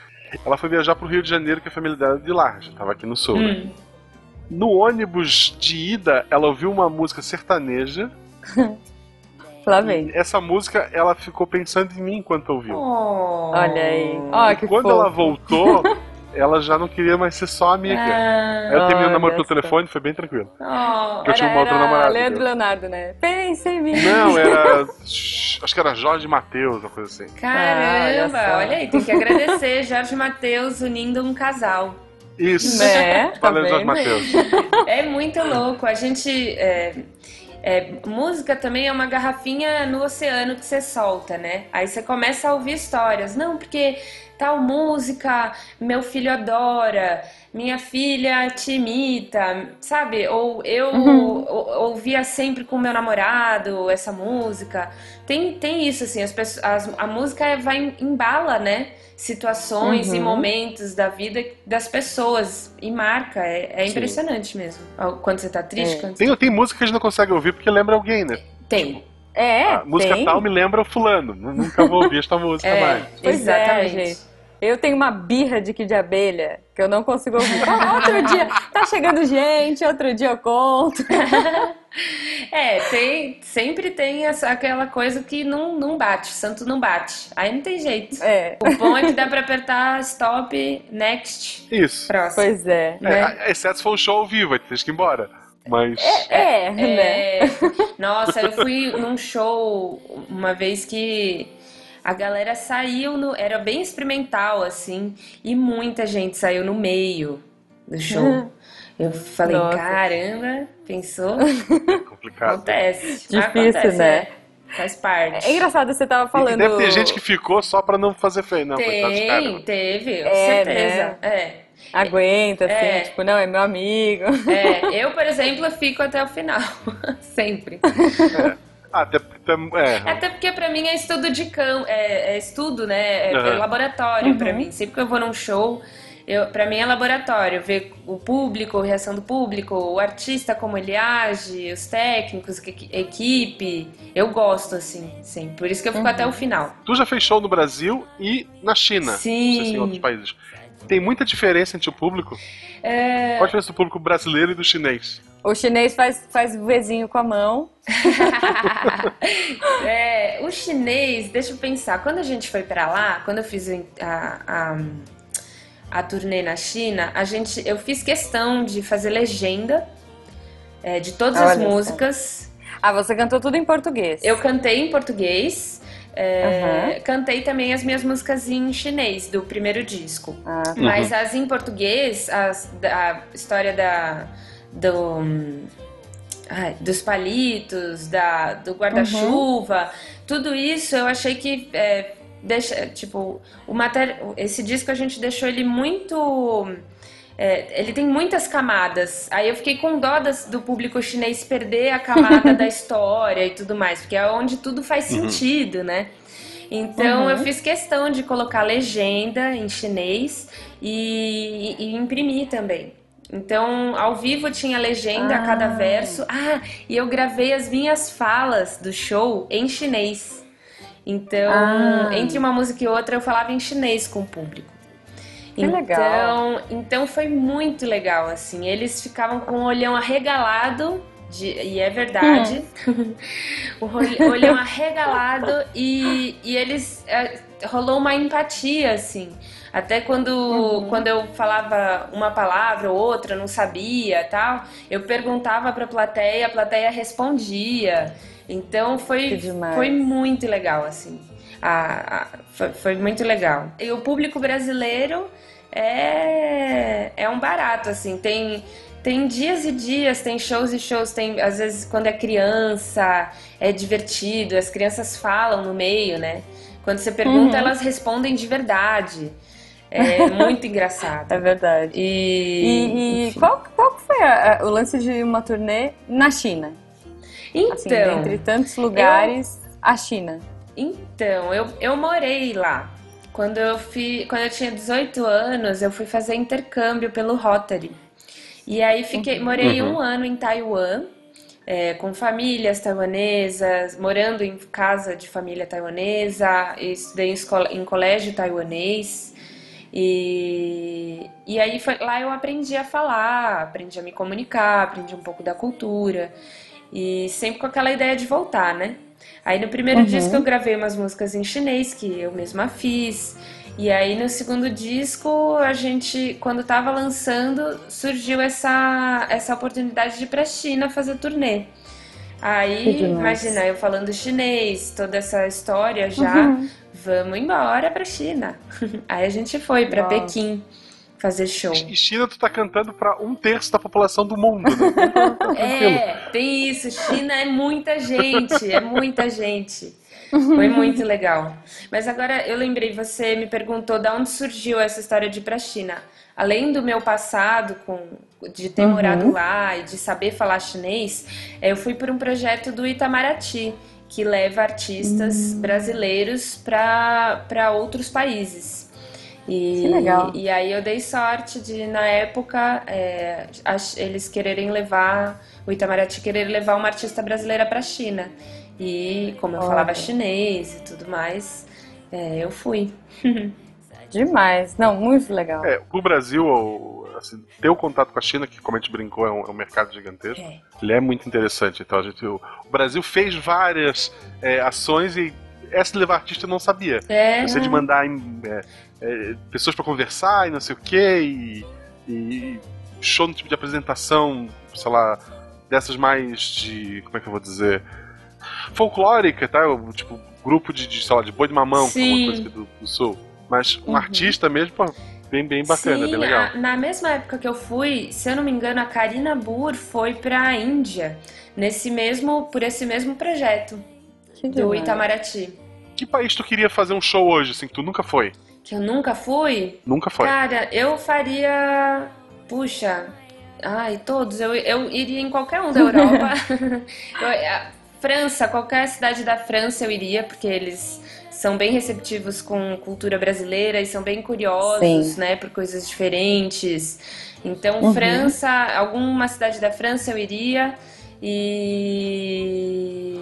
Ela foi viajar pro Rio de Janeiro, que a família dela é de lá, já tava aqui no sul. né? Hum. No ônibus de ida, ela ouviu uma música sertaneja. <laughs> Lá vem. Essa música, ela ficou pensando em mim enquanto ouviu. Oh. Olha aí. Ó, E que quando fofo. ela voltou, <laughs> ela já não queria mais ser só amiga. Ah, Aí eu terminei o namoro Olha pelo telefone, foi bem tranquilo. oh. Eu tinha uma outra namorada, Leandro entendeu? Leonardo, né? Pensa em mim. Não, era. <laughs> acho que era Jorge Matheus, uma coisa assim. Caramba, Ah, olha olha, aí, tem que agradecer <laughs> Jorge Matheus unindo um casal. Isso. Né? <laughs> Tá Valeu, Jorge vendo aí? Matheus. É muito louco. A gente. é, é, música também é uma garrafinha no oceano que você solta, né? Aí você começa a ouvir histórias. Não, porque tal música meu filho adora, minha filha te imita, sabe? Ou eu Uhum. ou- ouvia sempre com meu namorado essa música. Tem, tem isso, assim, as pessoas, as- a música vai embala, né? Situações e Uhum. momentos da vida das pessoas e marca. É, é impressionante mesmo. Quando você tá triste, É. quando você... Tem, tem música que a gente não consegue ouvir porque lembra alguém, né? Tem. É, a música tem. tal me lembra o fulano. Nu- Nunca vou ouvir esta <laughs> música É, mais. É, exatamente. Eu tenho uma birra de que de abelha que eu não consigo ouvir. Ah, outro dia tá chegando gente, outro dia eu conto. <laughs> É, tem, sempre tem essa, aquela coisa que não, não bate, santo não bate. Aí não tem jeito. É, O bom é que dá pra apertar stop, next, Isso. próximo. pois é. É, né? exceto se for um show ao vivo, aí tu tens que ir embora. Mas. É, né? É, nossa, eu fui num show uma vez que a galera saiu no, era bem experimental assim, e muita gente saiu no meio do show. <laughs> Eu falei, Nossa. caramba, pensou? <laughs> É complicado. Acontece. Difícil, Acontece, né? é. Faz parte. É engraçado, você tava E falando. deve ter gente que ficou só pra não fazer feio. Não. Tem, teve, com É, certeza. É. Aguenta, assim, É. tipo, não, é meu amigo. É, <laughs> eu, por exemplo, fico até o final. Sempre. Ah, até porque tu é. Até porque pra mim é estudo de campo, é, é estudo, né? É, Uhum. é laboratório pra Uhum. mim. Sempre que eu vou num show, eu, pra mim é laboratório. Ver o público, a reação do público, o artista, como ele age, os técnicos, a equipe. Eu gosto, assim, sim. Por isso que eu fico Uhum. até o final. Tu já fez show no Brasil e na China. Sim. Não sei se em outros países. Tem muita diferença entre o público? É, Qual a diferença do público brasileiro e do chinês? O chinês faz, faz Vzinho com a mão. <laughs> É, o chinês, deixa eu pensar, quando a gente foi pra lá, quando eu fiz a, a, a turnê na China, a gente, eu fiz questão de fazer legenda é, de todas as Olha só. músicas. Ah, você cantou tudo em português. Eu cantei em português, é, cantei também as minhas músicas em chinês do primeiro disco. Ah, Mas as em português, as, da- a história da, do, ai, dos palitos, da, do guarda-chuva, tudo isso eu achei que é, deixa, tipo, o matéria, esse disco a gente deixou ele muito é, ele tem muitas camadas. Aí eu fiquei com dó das- do público chinês perder a camada da <laughs> história e tudo mais, porque é onde tudo faz sentido, né? Então Uhum. eu fiz questão de colocar legenda em chinês e, e imprimir também. Então, ao vivo tinha legenda a cada Ah. verso. Ah, e eu gravei as minhas falas do show em chinês. Então, Ah. entre uma música e outra, eu falava em chinês com o público. Que então, legal. então foi muito legal, assim. Eles ficavam com o olhão arregalado, de- e é verdade. <laughs> o ol- olhão <laughs> arregalado e, e eles. é, rolou uma empatia, assim. Até quando, quando eu falava uma palavra ou outra, não sabia tal, eu perguntava pra plateia, a plateia respondia. Então foi, foi muito legal, assim. A- a- foi, foi muito legal. E o público brasileiro é, é um barato, assim. Tem, tem dias e dias, tem shows e shows. Tem, às vezes, quando é criança, é divertido. As crianças falam no meio, né? Quando você pergunta, Uhum. elas respondem de verdade. É muito engraçado. <laughs> é verdade. E, E, e qual, qual foi a- a- o lance de uma turnê na China? Assim, Então, dentre tantos lugares, a China. Então, eu, eu morei lá. Quando eu, fi, quando eu tinha 18 anos, eu fui fazer intercâmbio pelo Rotary. E aí fiquei, morei Uhum. um ano em Taiwan, é, com famílias taiwanesas, morando em casa de família taiwanesa, estudei em, escola, em colégio taiwanês. E, e aí foi, lá eu aprendi a falar, aprendi a me comunicar, aprendi um pouco da cultura. E sempre com aquela ideia de voltar, né? Aí no primeiro Uhum. disco eu gravei umas músicas em chinês que eu mesma fiz. E aí no segundo disco a gente, quando tava lançando, surgiu essa, essa oportunidade de ir pra China fazer turnê. Aí, imagina, eu falando chinês, toda essa história já, Uhum. Vamos embora pra China. <laughs> Aí a gente foi pra Uau. Pequim fazer show. E China, tu tá cantando pra um terço da população do mundo, né? <laughs> É, tem isso. China é muita gente, é muita gente. Foi muito legal. Mas agora eu lembrei, você me perguntou de onde surgiu essa história de ir pra China. Além do meu passado com de ter Uhum. morado lá e de saber falar chinês, eu fui por um projeto do Itamaraty, que leva artistas Hum. brasileiros para outros países. E, Que legal. e aí eu dei sorte de, na época, é, eles quererem levar, o Itamaraty querer levar uma artista brasileira para a China. E como eu Olha. falava chinês e tudo mais, é, eu fui. <laughs> Demais. Não, muito legal. É, o Brasil, assim, ter o contato com a China, que como a gente brincou, é um, é um mercado gigantesco, É. ele é muito interessante. Então a gente, o, o Brasil fez várias é, ações e essa levar artista eu não sabia. É, Você de mandar é, é, pessoas pra conversar e não sei o quê, e, e show no tipo de apresentação, sei lá, dessas mais de. como é que eu vou dizer? folclórica, tá? Tipo, grupo de, de, sei lá, de boi de mamão, que é Sim. uma coisa aqui do, do sul. Mas um Uhum. artista mesmo, pô, bem, bem bacana, Sim, bem legal. a- na mesma época que eu fui, se eu não me engano, a Karina Burr foi pra Índia, nesse mesmo, por esse mesmo projeto Que do demais. Itamaraty. Que país tu queria fazer um show hoje, assim, que tu nunca foi? Que eu nunca fui, Nunca foi. Cara, eu faria. Puxa. Ai, todos. Eu, eu iria em qualquer um da Europa. <laughs> <laughs> Eu- a- França, qualquer cidade da França eu iria, porque eles são bem receptivos com cultura brasileira e são bem curiosos, Sim. né, por coisas diferentes. Então, Uhum. França, alguma cidade da França eu iria e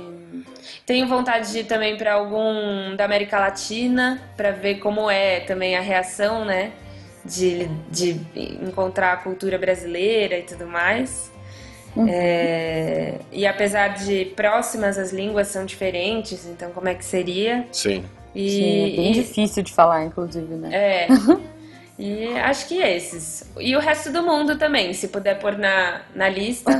tenho vontade de ir também para algum da América Latina para ver como é também a reação, né, de, de encontrar a cultura brasileira e tudo mais. É, e apesar de próximas as línguas são diferentes, então como é que seria? Sim. E, Sim, é bem e- difícil de falar, inclusive, né? é. <laughs> E acho que esses. E o resto do mundo também, se puder pôr na, na lista.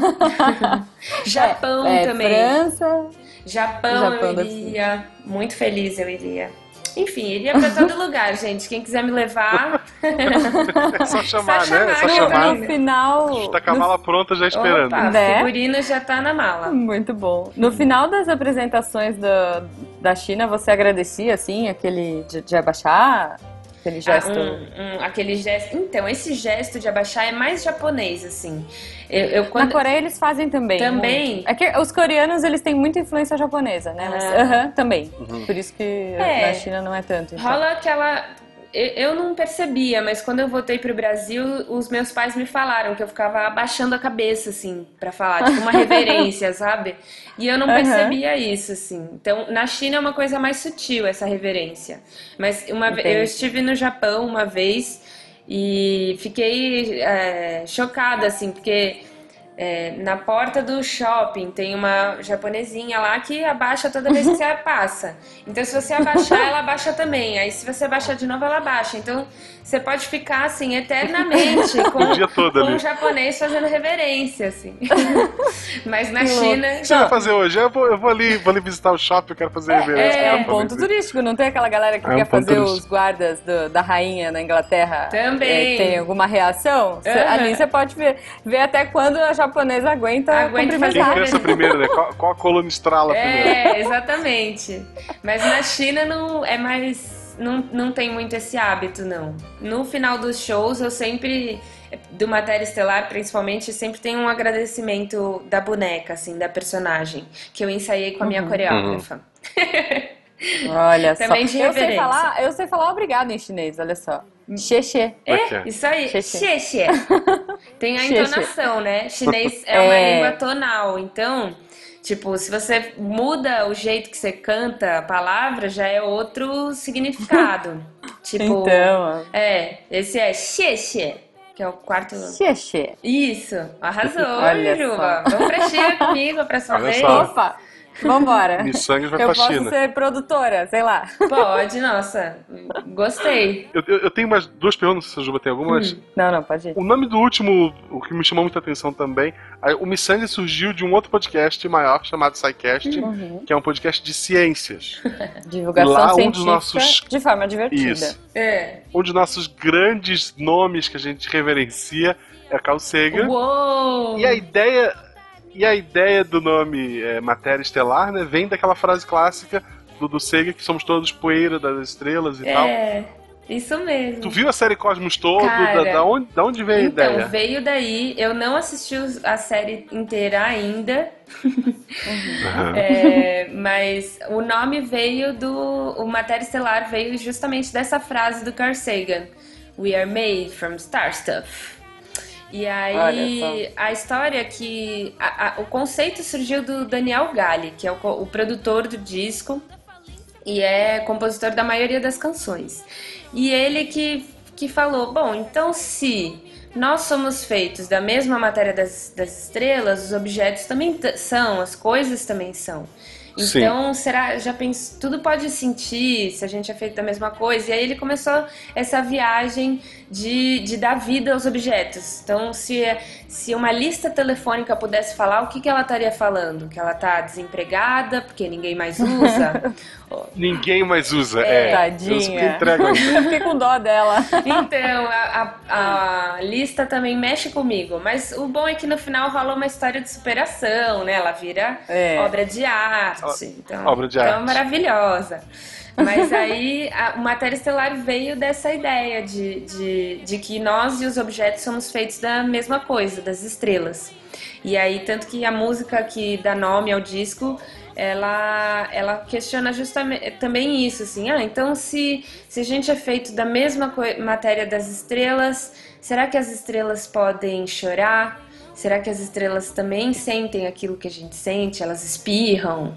<laughs> Japão É, também. França. Japão, Japão eu iria. Muito feliz eu iria. Enfim, iria pra todo <laughs> lugar, gente. Quem quiser me levar. <laughs> É só chamar, Só né? É só chamar, chamar. No final. Tá com a mala pronta já esperando. Opa, Né? figurino já tá na mala. Muito bom. No final das apresentações da, da China, você agradecia, assim, aquele de, de abaixar? Aquele gesto. Ah, um- um- aquele gesto. Então, esse gesto de abaixar é mais japonês, assim. Eu, eu Na quando. Coreia eles fazem também. Também? muito. É que os coreanos eles têm muita influência japonesa, né? Mas, Ah. aham, também. Uhum. Por isso que É. na China não é tanto. então. Rola aquela. Eu eu não percebia, mas quando eu voltei pro Brasil, os meus pais me falaram que eu ficava abaixando a cabeça, assim, pra falar, tipo uma <laughs> reverência, sabe? E eu não percebia isso, assim. Então, na China é uma coisa mais sutil, essa reverência. Mas uma Entendi. eu estive no Japão uma vez e fiquei é, chocada, assim, porque é, na porta do shopping tem uma japonesinha lá que abaixa toda vez que você <laughs> passa. Então, se você abaixar, ela abaixa também. Aí, se você abaixar de novo, ela abaixa. Então, você pode ficar assim eternamente <laughs> com, O dia todo com um japonês fazendo reverência, assim. <laughs> Mas na Que. China. O que você vai fazer hoje? Eu vou, eu vou ali, vou ali visitar o shopping, eu quero fazer reverência. é É um ponto turístico, não tem aquela galera que É um quer ponto fazer turístico. os guardas do- da rainha na Inglaterra? Também. É, tem alguma reação? Aham. ali você pode ver, ver até quando a japonesa aguenta, Aguenta Quem cumprimentar. fazer. pensa primeiro, né? Qual, qual a coluna estrala primeiro? É, exatamente. Mas na China não é mais. Não, não tem muito esse hábito, não. No final dos shows, eu sempre. Do Matéria Estelar, principalmente, sempre tem um agradecimento da boneca, assim, da personagem. Que eu ensaiei com a minha Uhum. coreógrafa. Olha <laughs> Também só. de eu sei falar, eu sei falar obrigado em chinês, olha só. Xexê. É? Isso aí, xie. <laughs> Tem a entonação, né? Chinês é uma É. língua tonal, então, tipo, se você muda o jeito que você canta a palavra, já é outro significado. <laughs> tipo, Então, é, esse é xie, que é o quarto. xexê. Isso, arrasou, Olha Juba. só. Vamos pra Xia comigo pra sua Olha vez? só. Opa, vambora. <laughs> Missangas vai Eu pra posso China. ser produtora, sei lá. Pode, nossa, gostei. Eu, eu- eu tenho mais duas perguntas, se a Juba tem algumas. Hum. Não, não, pode ir. O nome do último, o que me chamou muita atenção também, o Missangas surgiu de um outro podcast maior chamado SciCast, Uhum. que é um podcast de ciências. <laughs> Divulgação Lá, um científica dos nossos- de forma divertida. Isso. É. Um dos nossos grandes nomes que a gente reverencia é Carl Sagan. Uou! E a ideia e a ideia do nome é, Matéria Estelar, né, vem daquela frase clássica do, do Sagan que somos todos poeira das estrelas e tal. É, isso mesmo. Tu viu a série Cosmos todo? Cara, da, da onde, da onde veio a Então, ideia? veio daí. Eu não assisti a série inteira ainda, <laughs> é, mas o nome veio do. O Matéria Estelar veio justamente dessa frase do Carl Sagan: We are made from star stuff. E aí, a história que. a- a- o conceito surgiu do Daniel Galli, que é o, o produtor do disco e é compositor da maioria das canções. E ele que, que falou: bom, então se nós somos feitos da mesma matéria das, das estrelas, os objetos também são, as coisas também são. Sim. Então, será, já penso, tudo pode sentir se a gente é feito da mesma coisa. E aí ele começou essa viagem de, de dar vida aos objetos. Então, se, se uma lista telefônica pudesse falar, o que, que ela estaria falando? Que ela está desempregada, porque ninguém mais usa? <laughs> Ninguém mais usa. É, Tadinha. <laughs> Eu fiquei com dó dela. Então, a, a- a <laughs> lista também mexe comigo. Mas o bom é que no final rola uma história de superação, né? Ela vira É. obra de arte. Então, obra de então arte. maravilhosa. Mas aí a, o Matéria Estelar veio dessa ideia de, de, de que nós e os objetos somos feitos da mesma coisa, das estrelas. E aí, tanto que a música que dá nome ao disco ela, ela questiona justamente também isso, assim, ah, então se, se a gente é feito da mesma matéria das estrelas, será que as estrelas podem chorar? Será que as estrelas também sentem aquilo que a gente sente? Elas espirram?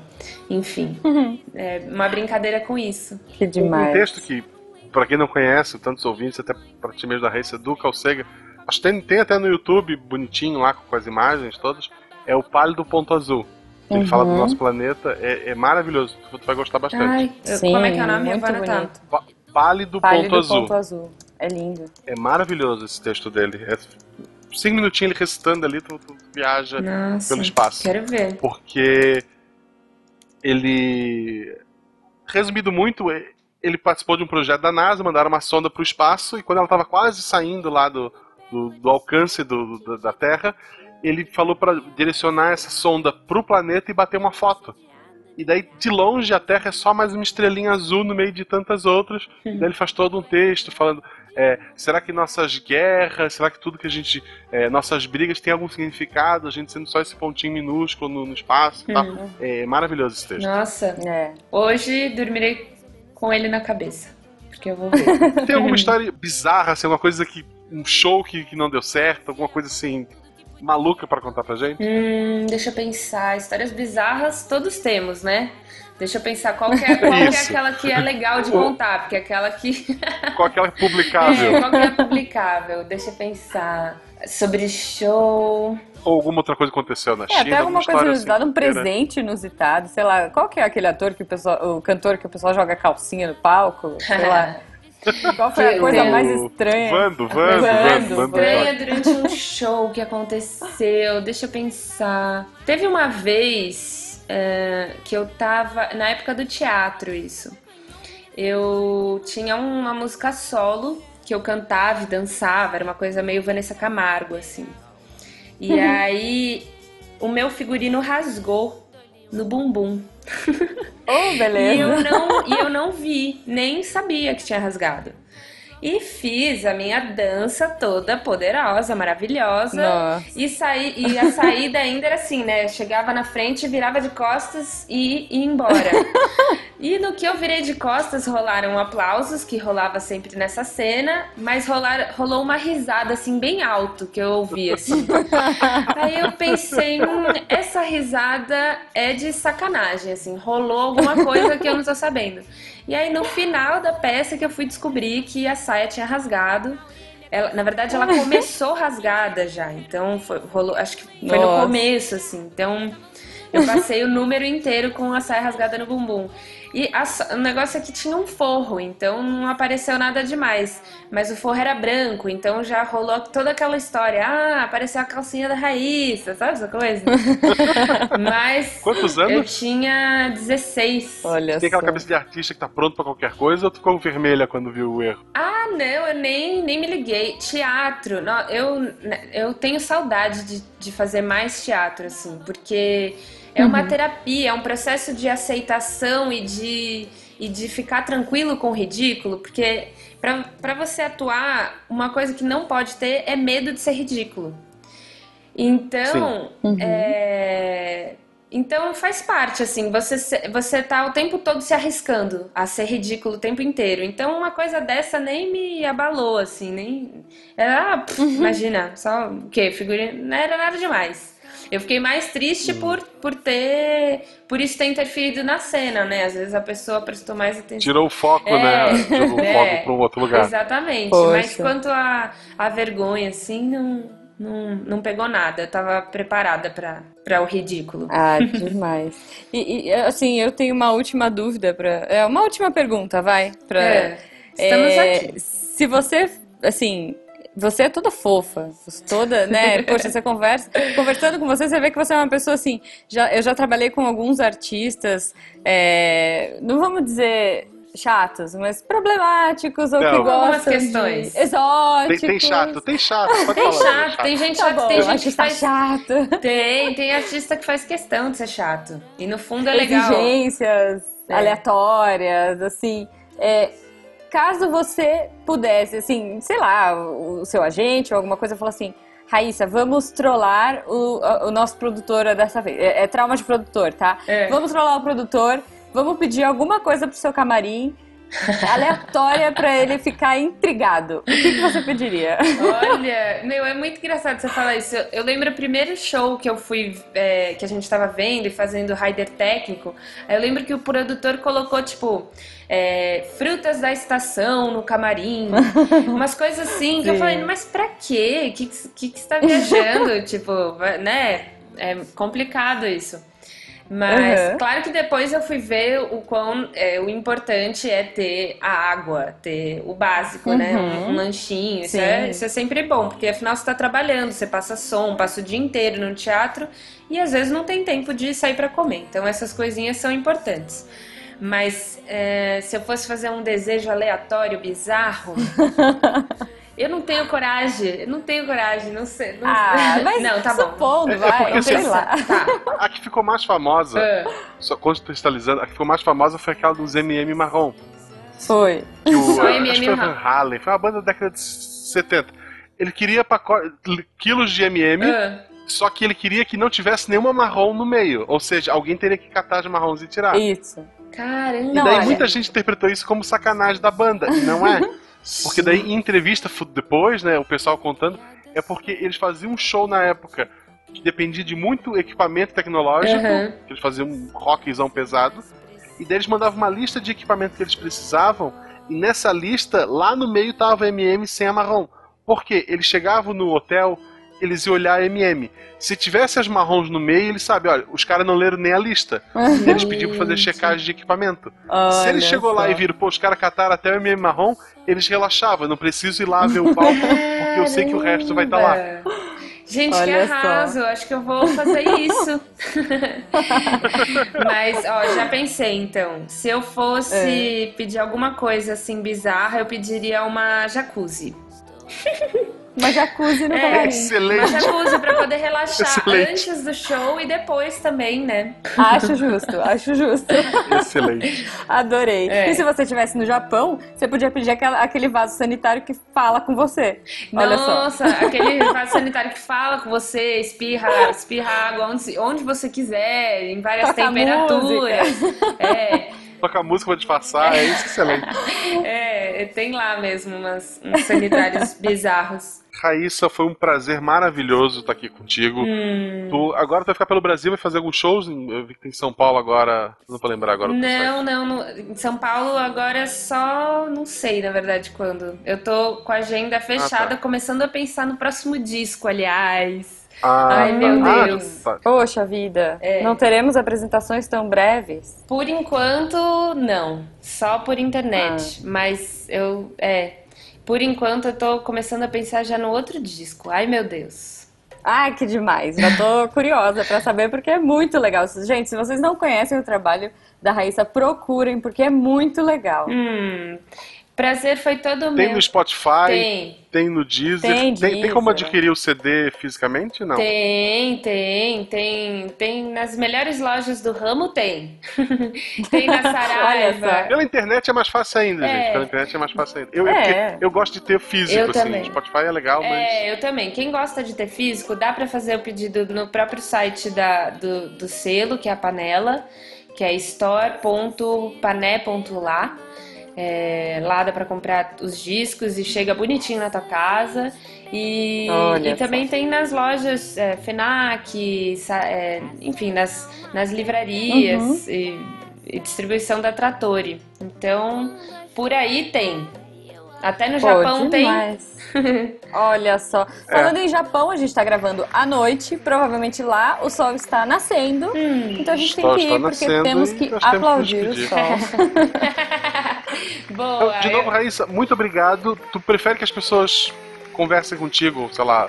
Enfim, uhum. é uma brincadeira com isso. Que demais. Um texto que, para quem não conhece, tantos ouvintes, até para ti mesmo da Raíssa do Calcega, acho que tem, tem até no YouTube, bonitinho lá, com as imagens todas, é o Pálido Ponto Azul. Ele uhum. fala do nosso planeta, é, é, maravilhoso, tu vai gostar bastante. Ai, Sim, como é que é o nome? Muito bonito. Pálido, Pálido ponto, azul. ponto Azul. É lindo. É maravilhoso esse texto dele. É cinco minutinhos ele recitando ali, tu, tu viaja Nossa, pelo espaço. Quero ver. Porque ele. Resumido muito, ele participou de um projeto da NASA, mandaram uma sonda para o espaço, e quando ela estava quase saindo lá do, do, do alcance do, do, da Terra, ele falou para direcionar essa sonda para o planeta e bater uma foto. E daí, de longe, a Terra é só mais uma estrelinha azul no meio de tantas outras. Daí ele faz todo um texto falando: é, será que nossas guerras, será que tudo que a gente. É, nossas brigas tem algum significado? A gente sendo só esse pontinho minúsculo no, no espaço e tal. Uhum. É maravilhoso esse texto. Nossa, é. Hoje dormirei com ele na cabeça. Porque eu vou ver. <laughs> Tem alguma história bizarra, assim, alguma coisa que. Um show que, que não deu certo, alguma coisa assim maluca para contar pra gente? Hum, deixa eu pensar. Histórias bizarras todos temos, né? Deixa eu pensar qual, que é, qual que é aquela que é legal de contar, porque é aquela que. <laughs> qual que é publicável? É, qual que é publicável? Deixa eu pensar. Sobre show. Ou alguma outra coisa aconteceu na é, China? Até alguma coisa inusitada, assim, um presente inusitado, sei lá. Qual que é aquele ator que o pessoal. O cantor que o pessoal joga calcinha no palco? Sei lá. <laughs> Qual foi a coisa mais estranha? Vando, vando, vando, vando. Estranha durante um show que aconteceu. Deixa eu pensar. Teve uma vez é, que eu tava. Na época do teatro, isso. Eu tinha uma música solo que eu cantava e dançava. Era uma coisa meio Vanessa Camargo, assim. E uhum. aí o meu figurino rasgou no bumbum. Oh, beleza. <laughs> e, eu não, e eu não vi, nem sabia que tinha rasgado. E fiz a minha dança toda poderosa, maravilhosa. Nossa. E, saí, e a saída ainda era assim, né? Chegava na frente, virava de costas e ia embora. <laughs> e no que eu virei de costas, rolaram aplausos, que rolava sempre nessa cena, mas rolar, rolou uma risada, assim, bem alto, que eu ouvi, assim. <laughs> Aí eu pensei, hum, essa risada é de sacanagem, assim. Rolou alguma coisa que eu não tô sabendo. E aí no final da peça que eu fui descobrir que a saia tinha rasgado. Ela, na verdade, ela <laughs> começou rasgada já. Então foi, rolou, acho que foi Nossa. no começo, assim. Então eu passei o número inteiro com a saia rasgada no bumbum. E a, o negócio é que tinha um forro, então não apareceu nada demais. Mas o forro era branco, então já rolou toda aquela história. Ah, apareceu a calcinha da Raíssa, sabe essa coisa? <laughs> Mas. Quantos anos? Eu tinha 16. Olha Tem aquela cabeça de artista que tá pronto pra qualquer coisa ou tu ficou vermelha quando viu o erro? Ah, não, eu nem, nem me liguei. Teatro, não, eu, eu tenho saudade de, de fazer mais teatro, assim, porque é uma uhum. terapia, é um processo de aceitação e de, e de ficar tranquilo com o ridículo, porque para você atuar, uma coisa que não pode ter é medo de ser ridículo. Então, uhum. é, então faz parte, assim, você, você tá o tempo todo se arriscando a ser ridículo o tempo inteiro. Então uma coisa dessa nem me abalou, assim, nem. Era, ah, uhum. imagina, só o quê? Figurinha. Não era nada demais. Eu fiquei mais triste por, por ter. Por isso ter interferido na cena, né? Às vezes a pessoa prestou mais atenção. Tirou o foco, é, né? Tirou o <laughs> é, foco para um outro lugar. Exatamente. Poxa. Mas quanto a, a vergonha, assim, não, não, não pegou nada. Eu tava preparada para o ridículo. Ah, <laughs> demais. e, e, assim, eu tenho uma última dúvida para. É uma última pergunta, vai. Pra, é, estamos é, aqui. Se você, assim, você é toda fofa, toda, né? <laughs> Poxa, você conversa, conversando com você, você vê que você é uma pessoa assim. Já, eu já trabalhei com alguns artistas, é, não vamos dizer chatos, mas problemáticos ou não. que gostam questões. de exóticos. Tem, tem chato, tem chato. Tem falar, chato, chato, tem gente tá chato, bom, tem gente que faz chato. Tem, tem artista que faz questão de ser chato. E no fundo é legal. Exigências é. aleatórias, assim. É, caso você pudesse, assim, sei lá, o seu agente ou alguma coisa falou assim: Raíssa, vamos trollar o, o nosso produtor dessa vez. É, é trauma de produtor, tá? É. Vamos trollar o produtor, vamos pedir alguma coisa pro seu camarim aleatória pra ele ficar intrigado. O que, que você pediria? Olha, meu, é muito engraçado você falar isso. Eu, eu lembro o primeiro show que eu fui, é, que a gente tava vendo e fazendo rider técnico. aí Eu lembro que o produtor colocou, tipo, é, frutas da estação no camarim, <laughs> umas coisas assim, que eu falei, mas pra quê? O que, que, que você tá viajando? <laughs> tipo, né? É complicado isso. Mas, Uhum. claro que depois eu fui ver o quão é, o importante é ter a água, ter o básico, né? Uhum. Um, um lanchinho. Isso é, isso é sempre bom, porque afinal você tá trabalhando, você passa som, passa o dia inteiro no teatro e às vezes não tem tempo de sair pra comer. Então essas coisinhas são importantes. Mas é, se eu fosse fazer um desejo aleatório, bizarro, <laughs> eu não tenho coragem. Eu não tenho coragem, não sei. Não, Ah, <laughs> mas não, tá bom. supondo, É- é vai, porque, sei assim, lá. Tá. A que ficou mais famosa, Ah, só contextualizando, a que ficou mais famosa foi aquela dos MM Marrom. Foi. Que o, <laughs> MM foi Marrom. Halen, foi uma banda da década de 70. Ele queria pacote, quilos de MM, ah. só que ele queria que não tivesse nenhuma marrom no meio. Ou seja, alguém teria que catar as marrons e tirar. Isso. Caramba. E Não, daí olha. muita gente interpretou isso como sacanagem da banda. E não é. <laughs> Porque daí em entrevista depois, né, o pessoal contando, é porque eles faziam um show na época que dependia de muito equipamento tecnológico, que eles faziam um rockzão pesado, e daí eles mandavam uma lista de equipamento que eles precisavam, e nessa lista, lá no meio tava MM sem a marrom. Por quê? Eles chegavam no hotel, eles iam olhar a MM. Se tivesse as marrons no meio, eles sabem, olha, os caras não leram nem a lista. Eles pediam pra fazer checagem de equipamento. Se ele Olha chegou lá só. e viram, pô, os caras cataram até o MM marrom, eles relaxavam, não preciso ir lá ver o palco, <laughs> porque eu sei que o resto vai estar lá. Caramba. Gente, Olha que só. arraso. Eu Acho que eu vou fazer isso. <laughs> Mas, ó, já pensei então. Se eu fosse É. pedir alguma coisa assim bizarra, eu pediria uma jacuzzi. <laughs> Uma jacuzzi no É. camarim. Uma Excelente. jacuzzi pra poder relaxar Excelente. antes do show e depois também, né? Acho justo, acho justo. Excelente. Adorei. É. E se você estivesse no Japão, você podia pedir aquela- aquele vaso sanitário que fala com você. Olha só. Nossa, aquele vaso sanitário que fala com você, espirra, espirra água onde, onde você quiser, em várias Toca temperaturas. É, Toca a música pra disfarçar, é isso excelente. é, tem lá mesmo umas, uns sanitários bizarros. Raíssa, foi um prazer maravilhoso estar aqui contigo. Hum. Tu, agora tu vai ficar pelo Brasil, vai fazer alguns shows? em- Eu vi que tem em São Paulo agora. Não vou lembrar agora. o que sai. Não, não, no- em São Paulo agora é só, não sei na verdade quando. Eu tô com a agenda fechada, tá. começando a pensar no próximo disco, aliás. Ah, Ai, meu ah, Deus. tá. Poxa vida, É. não teremos apresentações tão breves? Por enquanto, não. Só por internet. Ah. Mas eu. É. Por enquanto, eu tô começando a pensar já no outro disco. Ai, meu Deus. Ai, que demais. Já tô <laughs> curiosa pra saber porque é muito legal. Gente, se vocês não conhecem o trabalho da Raíssa, procurem porque é muito legal. Hum. Prazer foi todo Tem meu. no Spotify, tem, Tem. no Deezer. Tem tem, tem como Deezer. adquirir o CD fisicamente? Não. Tem, tem, tem, tem nas melhores lojas do ramo tem. <laughs> tem na Saraiva. Pela internet é mais fácil ainda, É. gente. Pela internet é mais fácil ainda. Eu, É. porque eu gosto de ter físico, Eu assim. também. Spotify é legal, mas. É, eu também. Quem gosta de ter físico, dá pra fazer o pedido no próprio site da, do, do selo, que é a Panela, que é store.pané.lá. É, lá dá pra comprar os discos e chega bonitinho na tua casa. E, e também tem nas lojas é, FENAC, é, enfim, nas, nas livrarias Uhum. e, e distribuição da Trattori. Então, por aí tem. Até no Pô, Japão tem. Olha só. Falando em Japão, a gente tá gravando à noite. Provavelmente lá o sol está nascendo. Hum. Então a gente tem que está ir, porque temos que nós temos que aplaudir o sol. <laughs> Boa. Então, de novo, eu- Raíssa, muito obrigado. Tu prefere que as pessoas conversem contigo, sei lá,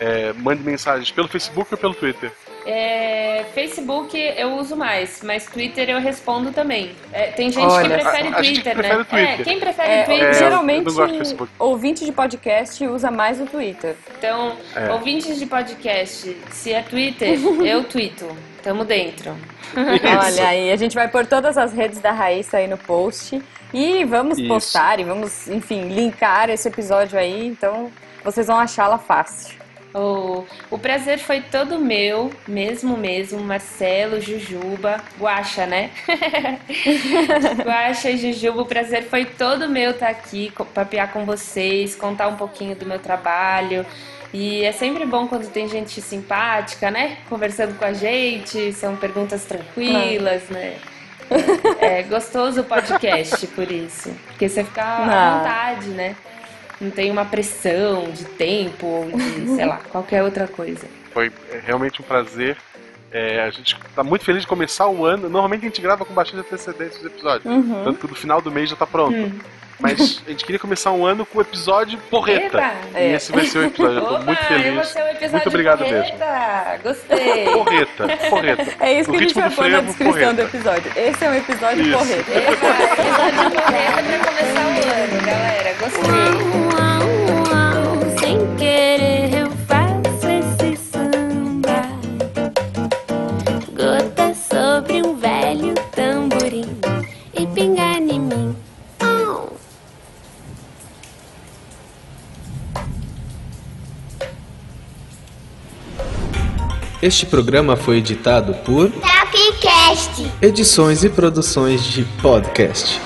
é, mandem mensagens pelo Facebook ou pelo Twitter? É, Facebook eu uso mais, mas Twitter eu respondo também. É, tem gente Olha, que prefere a- a gente Twitter, prefere né? Twitter. É, quem prefere É, Twitter? geralmente, ouvinte de podcast usa mais o Twitter. Então, É. ouvintes de podcast, se é Twitter, <laughs> eu twito. Tamo dentro. Isso. Olha aí, a gente vai pôr todas as redes da Raíssa aí no post. E vamos Isso. postar e vamos, enfim, linkar esse episódio aí. Então vocês vão achá-la fácil. Oh, o prazer foi todo meu, mesmo mesmo, Marcelo, Jujuba, Guaxa, né? <laughs> Guaxa e Jujuba, o prazer foi todo meu estar aqui, papear com vocês, contar um pouquinho do meu trabalho. E é sempre bom quando tem gente simpática, né? Conversando com a gente, são perguntas tranquilas, né? É, é gostoso o podcast por isso. Porque você fica à vontade, né? Não tem uma pressão de tempo ou de, sei lá, qualquer outra coisa. Foi realmente um prazer. É, a gente tá muito feliz de começar o ano. Normalmente a gente grava com bastante antecedência os episódios. Uhum. Tanto que no final do mês já tá pronto. Uhum. Mas a gente queria começar um ano com o episódio porreta. Eba. E esse vai ser o episódio. Eu tô Opa, muito feliz. muito obrigado porreta. mesmo. Gostei. Porreta, porreta. É isso que a gente vai pôr na descrição porreta. do episódio. Esse é um episódio isso. porreta. Eba, episódio porreta pra começar o ano, galera. Gostei. Querer eu faço esse samba. Gota sobre um velho tamborim e pingar em mim. Este programa foi editado por Tapcast. Edições e produções de podcast.